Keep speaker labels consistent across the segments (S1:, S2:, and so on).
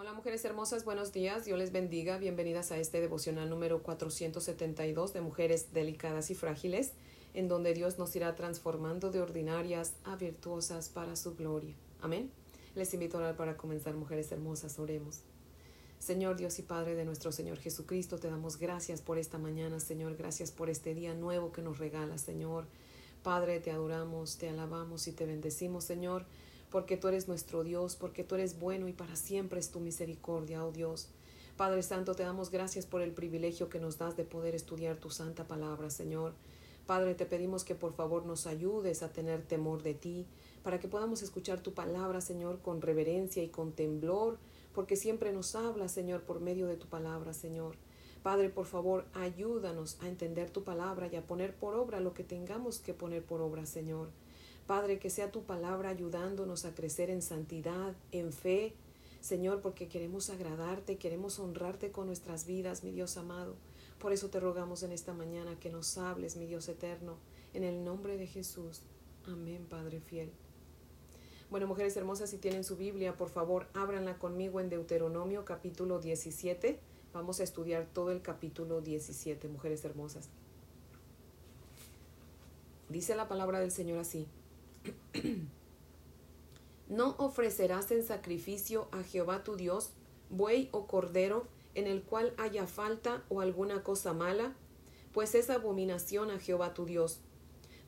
S1: Hola mujeres hermosas, buenos días, Dios les bendiga, bienvenidas a este devocional número 472 de Mujeres Delicadas y Frágiles, en donde Dios nos irá transformando de ordinarias a virtuosas para su gloria. Amén. Les invito a orar para comenzar, mujeres hermosas, oremos. Señor Dios y Padre de nuestro Señor Jesucristo, te damos gracias por esta mañana, Señor, gracias por este día nuevo que nos regala, Señor. Padre, te adoramos, te alabamos y te bendecimos, Señor porque tú eres nuestro Dios, porque tú eres bueno y para siempre es tu misericordia, oh Dios. Padre Santo, te damos gracias por el privilegio que nos das de poder estudiar tu santa palabra, Señor. Padre, te pedimos que por favor nos ayudes a tener temor de ti, para que podamos escuchar tu palabra, Señor, con reverencia y con temblor, porque siempre nos habla, Señor, por medio de tu palabra, Señor. Padre, por favor, ayúdanos a entender tu palabra y a poner por obra lo que tengamos que poner por obra, Señor. Padre, que sea tu palabra ayudándonos a crecer en santidad, en fe, Señor, porque queremos agradarte, queremos honrarte con nuestras vidas, mi Dios amado. Por eso te rogamos en esta mañana que nos hables, mi Dios eterno, en el nombre de Jesús. Amén, Padre fiel. Bueno, mujeres hermosas, si tienen su Biblia, por favor, ábranla conmigo en Deuteronomio capítulo 17. Vamos a estudiar todo el capítulo 17, mujeres hermosas. Dice la palabra del Señor así. No ofrecerás en sacrificio a Jehová tu Dios buey o cordero en el cual haya falta o alguna cosa mala, pues es abominación a Jehová tu Dios.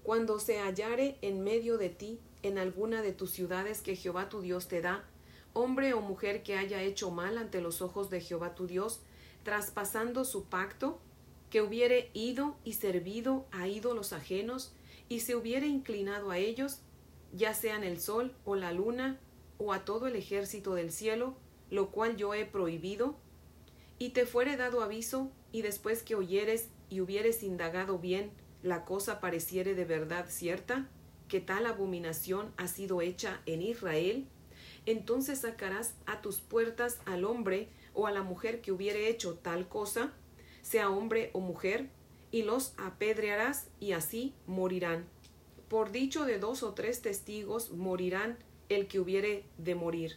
S1: Cuando se hallare en medio de ti, en alguna de tus ciudades que Jehová tu Dios te da, hombre o mujer que haya hecho mal ante los ojos de Jehová tu Dios, traspasando su pacto, que hubiere ido y servido a ídolos ajenos, y se hubiere inclinado a ellos, ya sean el sol o la luna o a todo el ejército del cielo, lo cual yo he prohibido, y te fuere dado aviso, y después que oyeres y hubieres indagado bien, la cosa pareciere de verdad cierta, que tal abominación ha sido hecha en Israel, entonces sacarás a tus puertas al hombre o a la mujer que hubiere hecho tal cosa, sea hombre o mujer, y los apedrearás y así morirán. Por dicho de dos o tres testigos morirán el que hubiere de morir.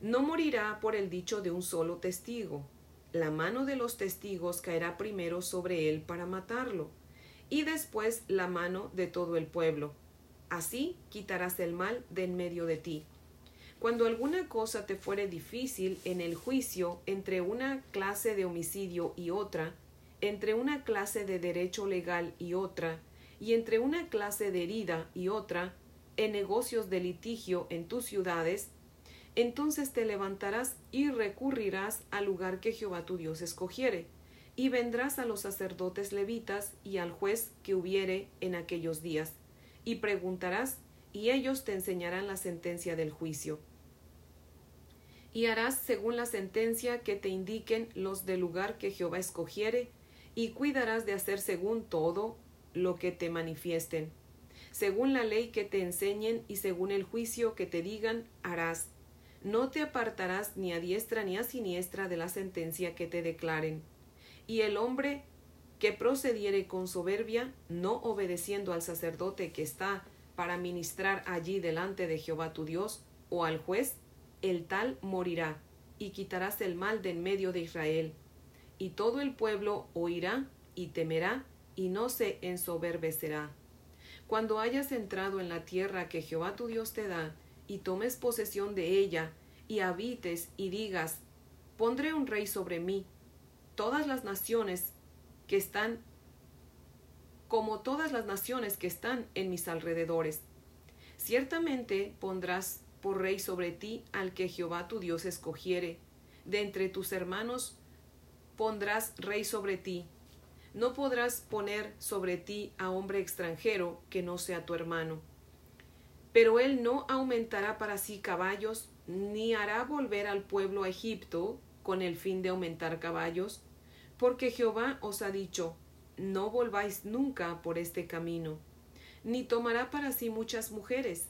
S1: No morirá por el dicho de un solo testigo. La mano de los testigos caerá primero sobre él para matarlo, y después la mano de todo el pueblo. Así quitarás el mal de en medio de ti. Cuando alguna cosa te fuere difícil en el juicio entre una clase de homicidio y otra, entre una clase de derecho legal y otra, y entre una clase de herida y otra, en negocios de litigio en tus ciudades, entonces te levantarás y recurrirás al lugar que Jehová tu Dios escogiere, y vendrás a los sacerdotes levitas y al juez que hubiere en aquellos días, y preguntarás, y ellos te enseñarán la sentencia del juicio. Y harás según la sentencia que te indiquen los del lugar que Jehová escogiere, y cuidarás de hacer según todo lo que te manifiesten. Según la ley que te enseñen y según el juicio que te digan, harás. No te apartarás ni a diestra ni a siniestra de la sentencia que te declaren. Y el hombre que procediere con soberbia, no obedeciendo al sacerdote que está para ministrar allí delante de Jehová tu Dios, o al juez, el tal morirá, y quitarás el mal de en medio de Israel y todo el pueblo oirá y temerá y no se ensoberbecerá. Cuando hayas entrado en la tierra que Jehová tu Dios te da, y tomes posesión de ella, y habites y digas, pondré un rey sobre mí, todas las naciones que están como todas las naciones que están en mis alrededores. Ciertamente pondrás por rey sobre ti al que Jehová tu Dios escogiere, de entre tus hermanos pondrás rey sobre ti. No podrás poner sobre ti a hombre extranjero que no sea tu hermano. Pero él no aumentará para sí caballos, ni hará volver al pueblo a Egipto con el fin de aumentar caballos, porque Jehová os ha dicho, no volváis nunca por este camino, ni tomará para sí muchas mujeres,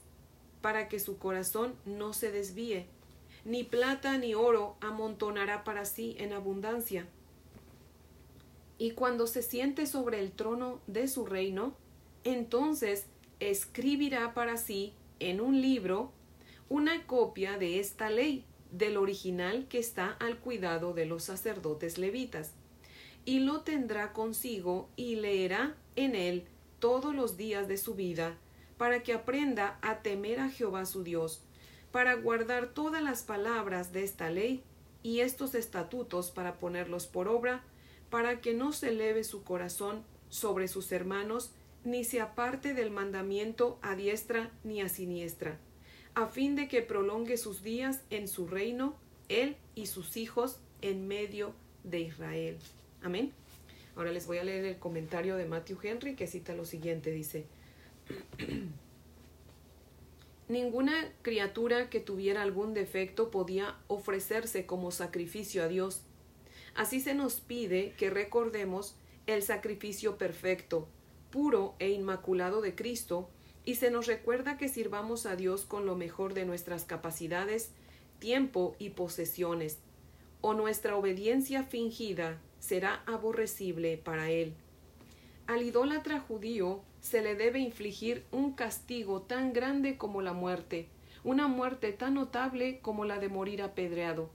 S1: para que su corazón no se desvíe, ni plata ni oro amontonará para sí en abundancia, y cuando se siente sobre el trono de su reino, entonces escribirá para sí en un libro una copia de esta ley del original que está al cuidado de los sacerdotes levitas, y lo tendrá consigo y leerá en él todos los días de su vida, para que aprenda a temer a Jehová su Dios, para guardar todas las palabras de esta ley y estos estatutos para ponerlos por obra, para que no se eleve su corazón sobre sus hermanos, ni se aparte del mandamiento a diestra ni a siniestra, a fin de que prolongue sus días en su reino, él y sus hijos en medio de Israel. Amén. Ahora les voy a leer el comentario de Matthew Henry que cita lo siguiente, dice, Ninguna criatura que tuviera algún defecto podía ofrecerse como sacrificio a Dios. Así se nos pide que recordemos el sacrificio perfecto, puro e inmaculado de Cristo, y se nos recuerda que sirvamos a Dios con lo mejor de nuestras capacidades, tiempo y posesiones, o nuestra obediencia fingida será aborrecible para Él. Al idólatra judío se le debe infligir un castigo tan grande como la muerte, una muerte tan notable como la de morir apedreado,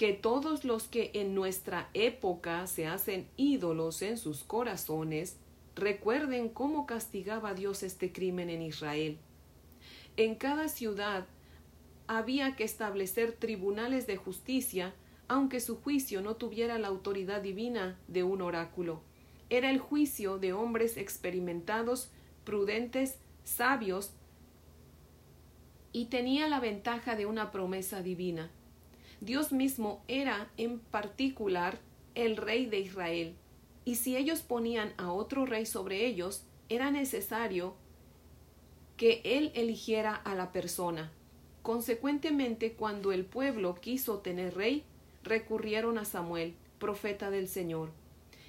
S1: que todos los que en nuestra época se hacen ídolos en sus corazones, recuerden cómo castigaba Dios este crimen en Israel. En cada ciudad había que establecer tribunales de justicia, aunque su juicio no tuviera la autoridad divina de un oráculo era el juicio de hombres experimentados, prudentes, sabios, y tenía la ventaja de una promesa divina. Dios mismo era en particular el rey de Israel, y si ellos ponían a otro rey sobre ellos, era necesario que él eligiera a la persona. Consecuentemente, cuando el pueblo quiso tener rey, recurrieron a Samuel, profeta del Señor.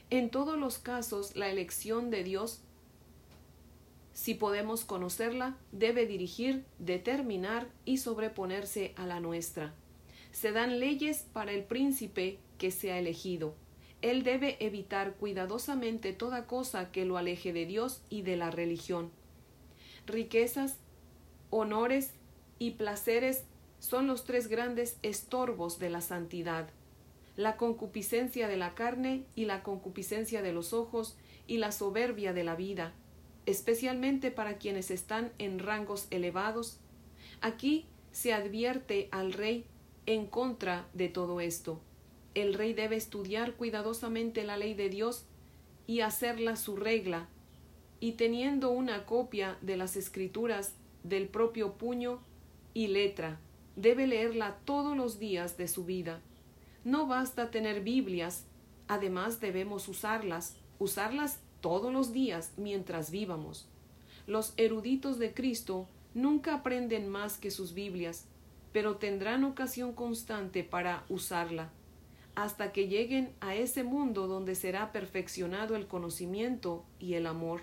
S1: En todos los casos, la elección de Dios, si podemos conocerla, debe dirigir, determinar y sobreponerse a la nuestra. Se dan leyes para el príncipe que se ha elegido. Él debe evitar cuidadosamente toda cosa que lo aleje de Dios y de la religión. Riquezas, honores y placeres son los tres grandes estorbos de la santidad la concupiscencia de la carne y la concupiscencia de los ojos y la soberbia de la vida, especialmente para quienes están en rangos elevados. Aquí se advierte al rey en contra de todo esto. El rey debe estudiar cuidadosamente la ley de Dios y hacerla su regla, y teniendo una copia de las escrituras del propio puño y letra, debe leerla todos los días de su vida no basta tener Biblias, además debemos usarlas, usarlas todos los días mientras vivamos. Los eruditos de Cristo nunca aprenden más que sus Biblias, pero tendrán ocasión constante para usarla, hasta que lleguen a ese mundo donde será perfeccionado el conocimiento y el amor.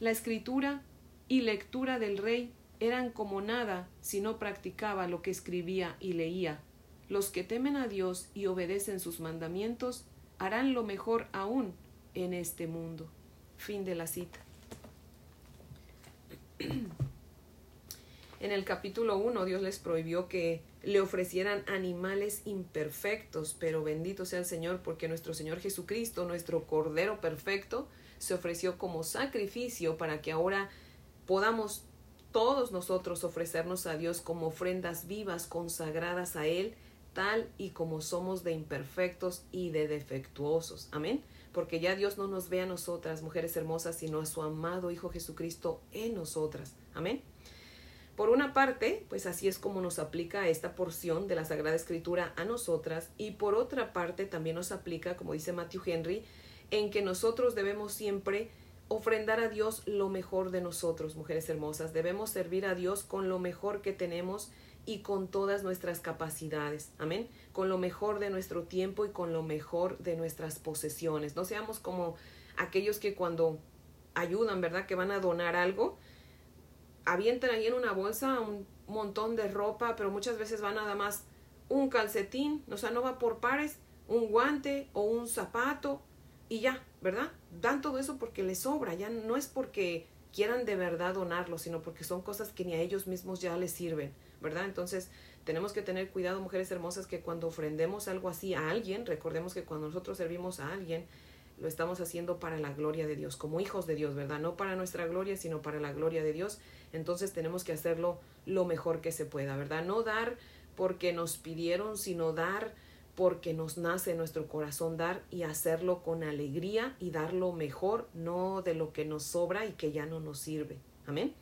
S1: La escritura y lectura del rey eran como nada si no practicaba lo que escribía y leía. Los que temen a Dios y obedecen sus mandamientos harán lo mejor aún en este mundo. Fin de la cita. En el capítulo 1 Dios les prohibió que le ofrecieran animales imperfectos, pero bendito sea el Señor porque nuestro Señor Jesucristo, nuestro Cordero perfecto, se ofreció como sacrificio para que ahora podamos todos nosotros ofrecernos a Dios como ofrendas vivas consagradas a Él tal y como somos de imperfectos y de defectuosos. Amén. Porque ya Dios no nos ve a nosotras, mujeres hermosas, sino a su amado Hijo Jesucristo en nosotras. Amén. Por una parte, pues así es como nos aplica esta porción de la Sagrada Escritura a nosotras y por otra parte también nos aplica, como dice Matthew Henry, en que nosotros debemos siempre ofrendar a Dios lo mejor de nosotros, mujeres hermosas. Debemos servir a Dios con lo mejor que tenemos y con todas nuestras capacidades. Amén. Con lo mejor de nuestro tiempo y con lo mejor de nuestras posesiones. No seamos como aquellos que cuando ayudan, ¿verdad? Que van a donar algo, avientan ahí en una bolsa un montón de ropa, pero muchas veces va nada más un calcetín, o sea, no va por pares, un guante o un zapato y ya, ¿verdad? Dan todo eso porque les sobra, ya no es porque quieran de verdad donarlo, sino porque son cosas que ni a ellos mismos ya les sirven. ¿verdad? Entonces tenemos que tener cuidado, mujeres hermosas, que cuando ofrendemos algo así a alguien, recordemos que cuando nosotros servimos a alguien, lo estamos haciendo para la gloria de Dios, como hijos de Dios, ¿verdad? No para nuestra gloria, sino para la gloria de Dios. Entonces tenemos que hacerlo lo mejor que se pueda, ¿verdad? No dar porque nos pidieron, sino dar porque nos nace nuestro corazón dar y hacerlo con alegría y dar lo mejor, no de lo que nos sobra y que ya no nos sirve. Amén.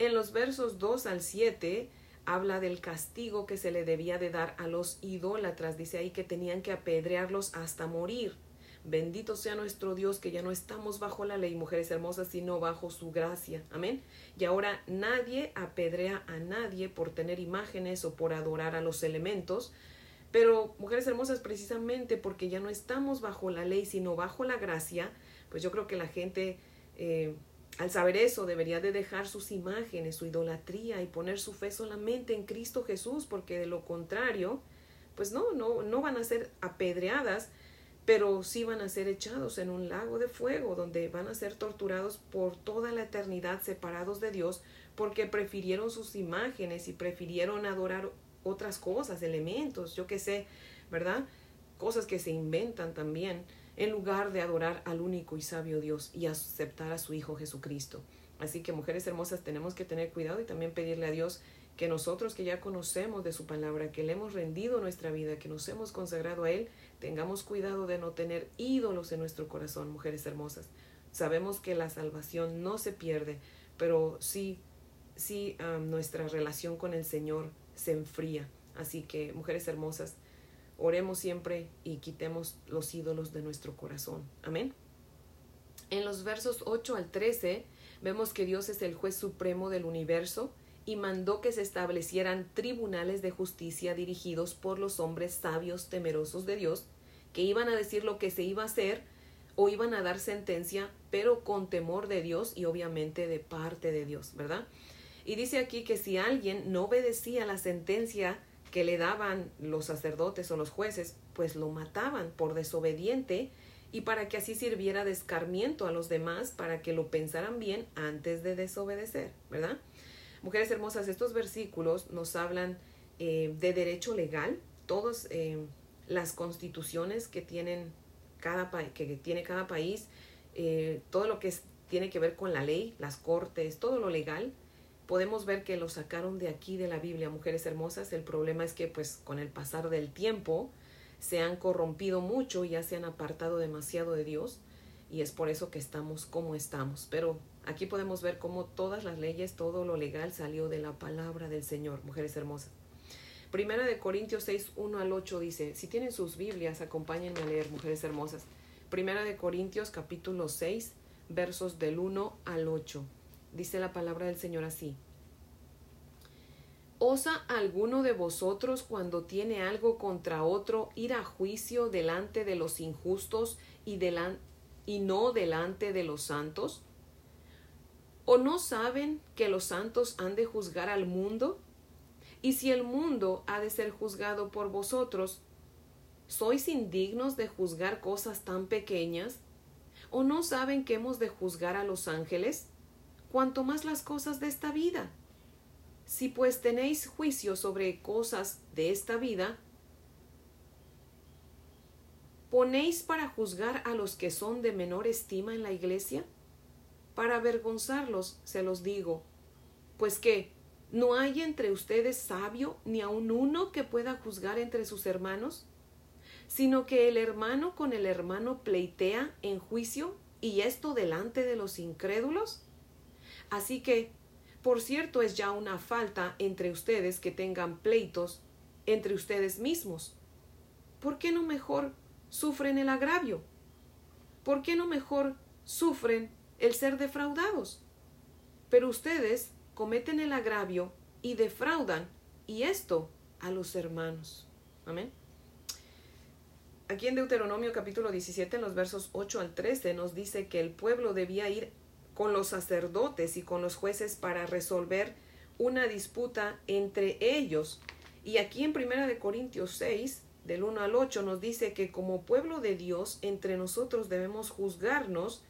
S1: En los versos 2 al 7 habla del castigo que se le debía de dar a los idólatras. Dice ahí que tenían que apedrearlos hasta morir. Bendito sea nuestro Dios que ya no estamos bajo la ley, mujeres hermosas, sino bajo su gracia. Amén. Y ahora nadie apedrea a nadie por tener imágenes o por adorar a los elementos. Pero, mujeres hermosas, precisamente porque ya no estamos bajo la ley, sino bajo la gracia, pues yo creo que la gente eh, al saber eso, debería de dejar sus imágenes, su idolatría y poner su fe solamente en Cristo Jesús, porque de lo contrario, pues no, no, no van a ser apedreadas, pero sí van a ser echados en un lago de fuego, donde van a ser torturados por toda la eternidad separados de Dios, porque prefirieron sus imágenes y prefirieron adorar otras cosas, elementos, yo qué sé, ¿verdad? Cosas que se inventan también en lugar de adorar al único y sabio Dios y aceptar a su Hijo Jesucristo. Así que mujeres hermosas tenemos que tener cuidado y también pedirle a Dios que nosotros que ya conocemos de su palabra, que le hemos rendido nuestra vida, que nos hemos consagrado a Él, tengamos cuidado de no tener ídolos en nuestro corazón, mujeres hermosas. Sabemos que la salvación no se pierde, pero sí, sí nuestra relación con el Señor se enfría. Así que, mujeres hermosas, Oremos siempre y quitemos los ídolos de nuestro corazón. Amén. En los versos 8 al 13 vemos que Dios es el juez supremo del universo y mandó que se establecieran tribunales de justicia dirigidos por los hombres sabios temerosos de Dios, que iban a decir lo que se iba a hacer o iban a dar sentencia, pero con temor de Dios y obviamente de parte de Dios, ¿verdad? Y dice aquí que si alguien no obedecía la sentencia que le daban los sacerdotes o los jueces, pues lo mataban por desobediente y para que así sirviera de escarmiento a los demás, para que lo pensaran bien antes de desobedecer, ¿verdad? Mujeres hermosas, estos versículos nos hablan eh, de derecho legal, todas eh, las constituciones que tienen cada, que tiene cada país, eh, todo lo que tiene que ver con la ley, las cortes, todo lo legal, podemos ver que lo sacaron de aquí de la Biblia, mujeres hermosas. El problema es que pues con el pasar del tiempo se han corrompido mucho ya se han apartado demasiado de Dios y es por eso que estamos como estamos. Pero aquí podemos ver cómo todas las leyes, todo lo legal salió de la palabra del Señor, mujeres hermosas. Primera de Corintios 6, 1 al 8 dice, si tienen sus Biblias, acompáñenme a leer, mujeres hermosas. Primera de Corintios capítulo 6, versos del 1 al 8. Dice la palabra del Señor así. ¿Osa alguno de vosotros cuando tiene algo contra otro ir a juicio delante de los injustos y, y no delante de los santos? ¿O no saben que los santos han de juzgar al mundo? Y si el mundo ha de ser juzgado por vosotros, ¿sois indignos de juzgar cosas tan pequeñas? ¿O no saben que hemos de juzgar a los ángeles? cuanto más las cosas de esta vida. Si pues tenéis juicio sobre cosas de esta vida, ¿ponéis para juzgar a los que son de menor estima en la iglesia? Para avergonzarlos, se los digo, pues que no hay entre ustedes sabio ni aun uno que pueda juzgar entre sus hermanos, sino que el hermano con el hermano pleitea en juicio y esto delante de los incrédulos. Así que, por cierto, es ya una falta entre ustedes que tengan pleitos entre ustedes mismos. ¿Por qué no mejor sufren el agravio? ¿Por qué no mejor sufren el ser defraudados? Pero ustedes cometen el agravio y defraudan, y esto a los hermanos. Amén. Aquí en Deuteronomio capítulo 17, en los versos 8 al 13, nos dice que el pueblo debía ir con los sacerdotes y con los jueces para resolver una disputa entre ellos. Y aquí en Primera de Corintios 6, del 1 al 8, nos dice que como pueblo de Dios, entre nosotros debemos juzgarnos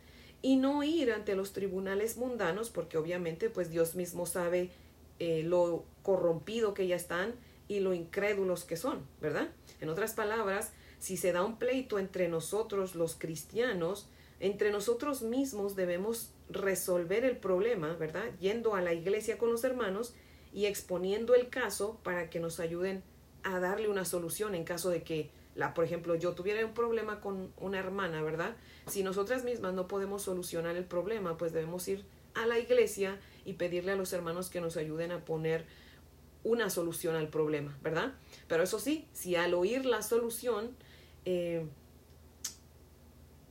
S1: y no ir ante los tribunales mundanos, porque obviamente pues Dios mismo sabe eh, lo corrompido que ya están y lo incrédulos que son, ¿verdad? En otras palabras, si se da un pleito entre nosotros los cristianos, entre nosotros mismos debemos resolver el problema, ¿verdad? Yendo a la iglesia con los hermanos y exponiendo el caso para que nos ayuden a darle una solución en caso de que, la, por ejemplo, yo tuviera un problema con una hermana, ¿verdad? Si nosotras mismas no podemos solucionar el problema, pues debemos ir a la iglesia y pedirle a los hermanos que nos ayuden a poner una solución al problema, ¿verdad? Pero eso sí, si al oír la solución eh,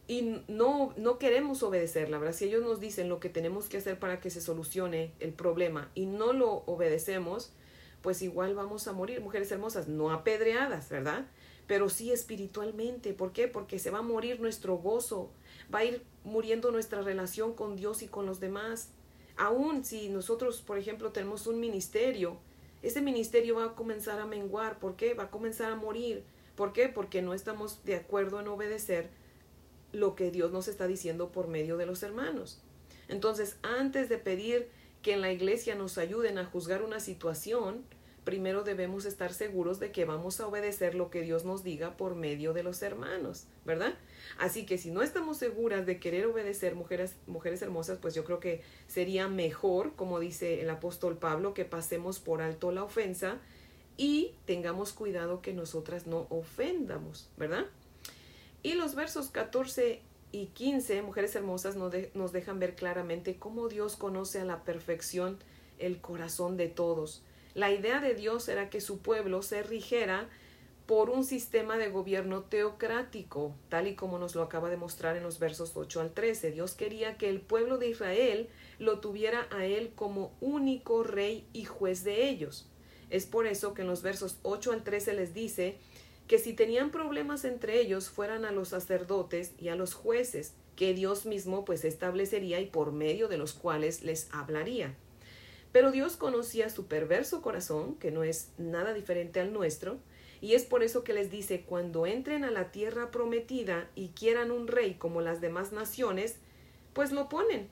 S1: y no, no queremos obedecerla, ¿verdad? Si ellos nos dicen lo que tenemos que hacer para que se solucione el problema y no lo obedecemos, pues igual vamos a morir, mujeres hermosas, no apedreadas, ¿verdad? Pero sí espiritualmente. ¿Por qué? Porque se va a morir nuestro gozo, va a ir muriendo nuestra relación con Dios y con los demás. Aún si nosotros, por ejemplo, tenemos un ministerio, ese ministerio va a comenzar a menguar. ¿Por qué? Va a comenzar a morir. ¿Por qué? Porque no estamos de acuerdo en obedecer lo que Dios nos está diciendo por medio de los hermanos. Entonces, antes de pedir que en la iglesia nos ayuden a juzgar una situación, primero debemos estar seguros de que vamos a obedecer lo que Dios nos diga por medio de los hermanos, ¿verdad? Así que si no estamos seguras de querer obedecer mujeres, mujeres hermosas, pues yo creo que sería mejor, como dice el apóstol Pablo, que pasemos por alto la ofensa y tengamos cuidado que nosotras no ofendamos, ¿verdad? Y los versos 14 y 15, mujeres hermosas, nos, nos dejan ver claramente cómo Dios conoce a la perfección el corazón de todos la idea de Dios era que su pueblo se rigiera por un sistema de gobierno teocrático, tal y como nos lo acaba de mostrar en los versos 8 al 13. Dios quería que el pueblo de Israel lo tuviera a él como único rey y juez de ellos. Es por eso que en los versos 8 al 13 les dice que si tenían problemas entre ellos fueran a los sacerdotes y a los jueces, que Dios mismo pues establecería y por medio de los cuales les hablaría. Pero Dios conocía su perverso corazón, que no es nada diferente al nuestro, y es por eso que les dice, cuando entren a la tierra prometida y quieran un rey como las demás naciones, pues lo ponen.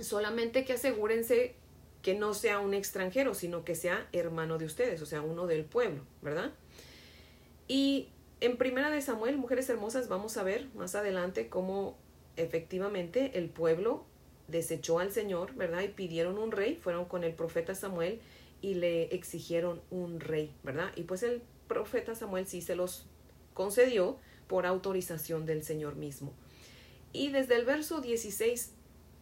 S1: Solamente que asegúrense que no sea un extranjero, sino que sea hermano de ustedes, o sea, uno del pueblo, ¿verdad? Y en Primera de Samuel, Mujeres Hermosas, vamos a ver más adelante cómo efectivamente el pueblo desechó al Señor, ¿verdad? Y pidieron un rey, fueron con el profeta Samuel y le exigieron un rey, ¿verdad? Y pues el profeta Samuel sí se los concedió por autorización del Señor mismo. Y desde el verso 16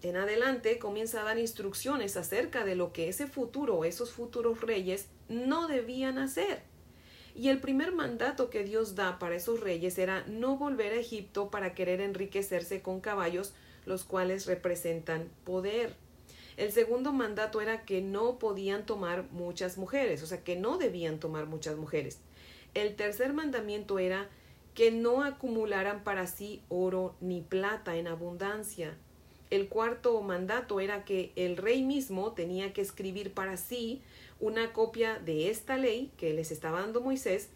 S1: en adelante comienza a dar instrucciones acerca de lo que ese futuro, esos futuros reyes no debían hacer. Y el primer mandato que Dios da para esos reyes era no volver a Egipto para querer enriquecerse con caballos los cuales representan poder. El segundo mandato era que no podían tomar muchas mujeres, o sea, que no debían tomar muchas mujeres. El tercer mandamiento era que no acumularan para sí oro ni plata en abundancia. El cuarto mandato era que el rey mismo tenía que escribir para sí una copia de esta ley que les estaba dando Moisés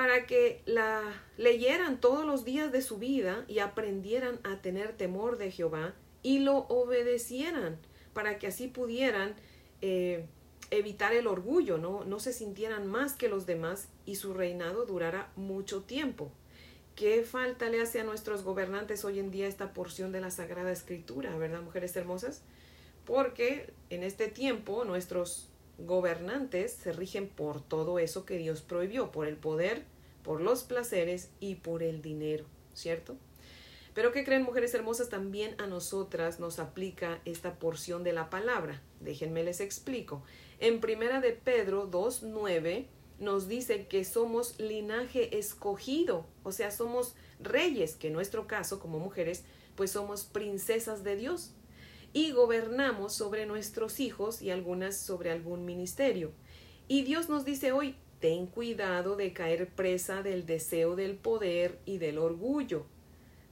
S1: para que la leyeran todos los días de su vida y aprendieran a tener temor de Jehová y lo obedecieran, para que así pudieran eh, evitar el orgullo, ¿no? no se sintieran más que los demás y su reinado durara mucho tiempo. ¿Qué falta le hace a nuestros gobernantes hoy en día esta porción de la Sagrada Escritura, verdad, mujeres hermosas? Porque en este tiempo nuestros gobernantes se rigen por todo eso que Dios prohibió, por el poder, por los placeres y por el dinero, ¿cierto? Pero ¿qué creen mujeres hermosas? También a nosotras nos aplica esta porción de la palabra. Déjenme les explico. En primera de Pedro 2.9 nos dice que somos linaje escogido, o sea, somos reyes, que en nuestro caso como mujeres, pues somos princesas de Dios y gobernamos sobre nuestros hijos y algunas sobre algún ministerio. Y Dios nos dice hoy, ten cuidado de caer presa del deseo del poder y del orgullo,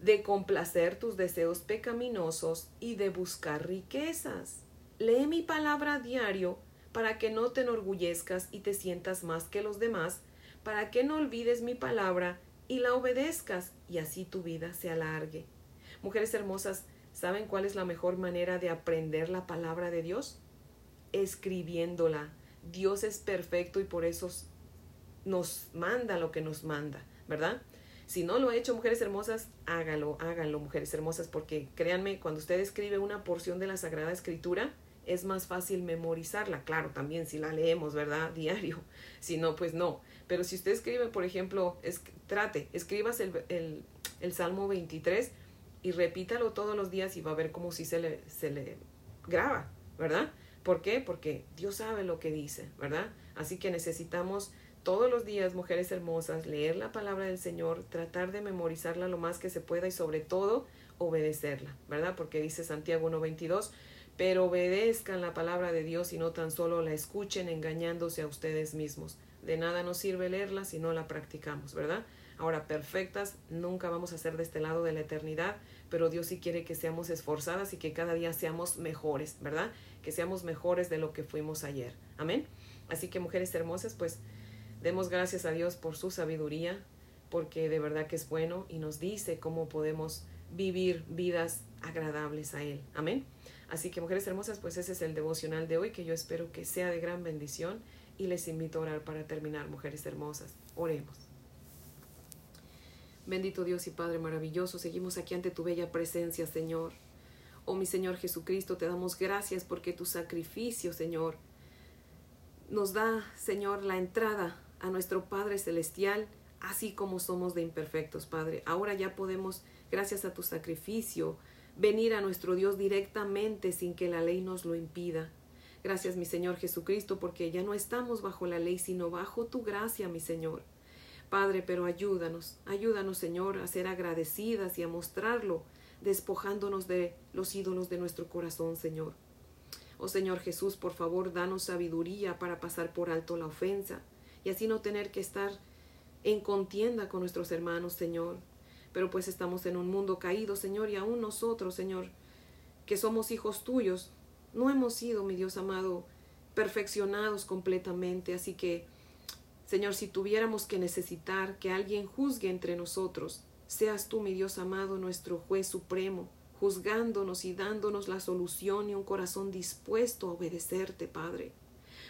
S1: de complacer tus deseos pecaminosos y de buscar riquezas. Lee mi palabra a diario para que no te enorgullezcas y te sientas más que los demás, para que no olvides mi palabra y la obedezcas y así tu vida se alargue. Mujeres hermosas, ¿Saben cuál es la mejor manera de aprender la palabra de Dios? Escribiéndola, Dios es perfecto y por eso nos manda lo que nos manda, ¿verdad? Si no lo ha hecho, mujeres hermosas, hágalo, háganlo, mujeres hermosas, porque créanme, cuando usted escribe una porción de la Sagrada Escritura, es más fácil memorizarla. Claro, también si la leemos, ¿verdad? Diario. Si no, pues no. Pero si usted escribe, por ejemplo, es, trate, escribas el, el, el, Salmo 23 y repítalo todos los días y va a ver como si se le, se le graba, ¿verdad? ¿Por qué? Porque Dios sabe lo que dice, ¿verdad? Así que necesitamos todos los días, mujeres hermosas, leer la palabra del Señor, tratar de memorizarla lo más que se pueda y sobre todo obedecerla, ¿verdad? Porque dice Santiago 1.22, pero obedezcan la palabra de Dios y no tan solo la escuchen engañándose a ustedes mismos. De nada nos sirve leerla si no la practicamos, ¿verdad? Ahora, perfectas nunca vamos a ser de este lado de la eternidad, pero Dios sí quiere que seamos esforzadas y que cada día seamos mejores, ¿verdad? Que seamos mejores de lo que fuimos ayer. Amén. Así que mujeres hermosas, pues demos gracias a Dios por su sabiduría, porque de verdad que es bueno y nos dice cómo podemos vivir vidas agradables a Él. Amén. Así que mujeres hermosas, pues ese es el devocional de hoy que yo espero que sea de gran bendición y les invito a orar para terminar, mujeres hermosas. Oremos. Bendito Dios y Padre maravilloso, seguimos aquí ante tu bella presencia, Señor. Oh mi Señor Jesucristo, te damos gracias porque tu sacrificio, Señor, nos da, Señor, la entrada a nuestro Padre Celestial, así como somos de imperfectos, Padre. Ahora ya podemos, gracias a tu sacrificio, venir a nuestro Dios directamente sin que la ley nos lo impida. Gracias, mi Señor Jesucristo, porque ya no estamos bajo la ley, sino bajo tu gracia, mi Señor. Padre, pero ayúdanos, ayúdanos, Señor, a ser agradecidas y a mostrarlo, despojándonos de los ídolos de nuestro corazón, Señor. Oh Señor Jesús, por favor, danos sabiduría para pasar por alto la ofensa y así no tener que estar en contienda con nuestros hermanos, Señor pero pues estamos en un mundo caído, Señor, y aún nosotros, Señor, que somos hijos tuyos, no hemos sido, mi Dios amado, perfeccionados completamente, así que, Señor, si tuviéramos que necesitar que alguien juzgue entre nosotros, seas tú, mi Dios amado, nuestro juez supremo, juzgándonos y dándonos la solución y un corazón dispuesto a obedecerte, Padre.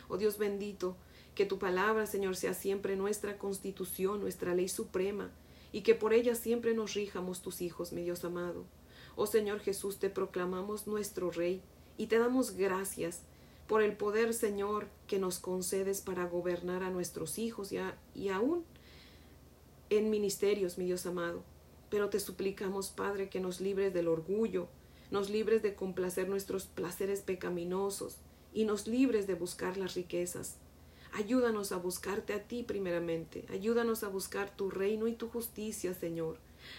S1: Oh Dios bendito, que tu palabra, Señor, sea siempre nuestra constitución, nuestra ley suprema, y que por ella siempre nos rijamos tus hijos, mi Dios amado. Oh Señor Jesús, te proclamamos nuestro Rey y te damos gracias por el poder, Señor, que nos concedes para gobernar a nuestros hijos y, y aún en ministerios, mi Dios amado. Pero te suplicamos, Padre, que nos libres del orgullo, nos libres de complacer nuestros placeres pecaminosos y nos libres de buscar las riquezas. Ayúdanos a buscarte a ti primeramente. Ayúdanos a buscar tu reino y tu justicia, Señor.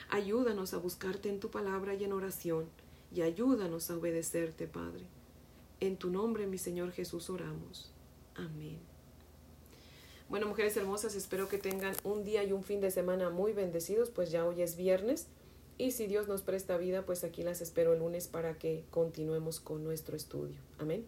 S1: Ayúdanos a buscarte en tu palabra y en oración. Y ayúdanos a obedecerte, Padre. En tu nombre, mi Señor Jesús, oramos. Amén. Bueno, mujeres hermosas, espero que tengan un día y un fin de semana muy bendecidos, pues ya hoy es viernes. Y si Dios nos presta vida, pues aquí las espero el lunes para que continuemos con nuestro estudio. Amén.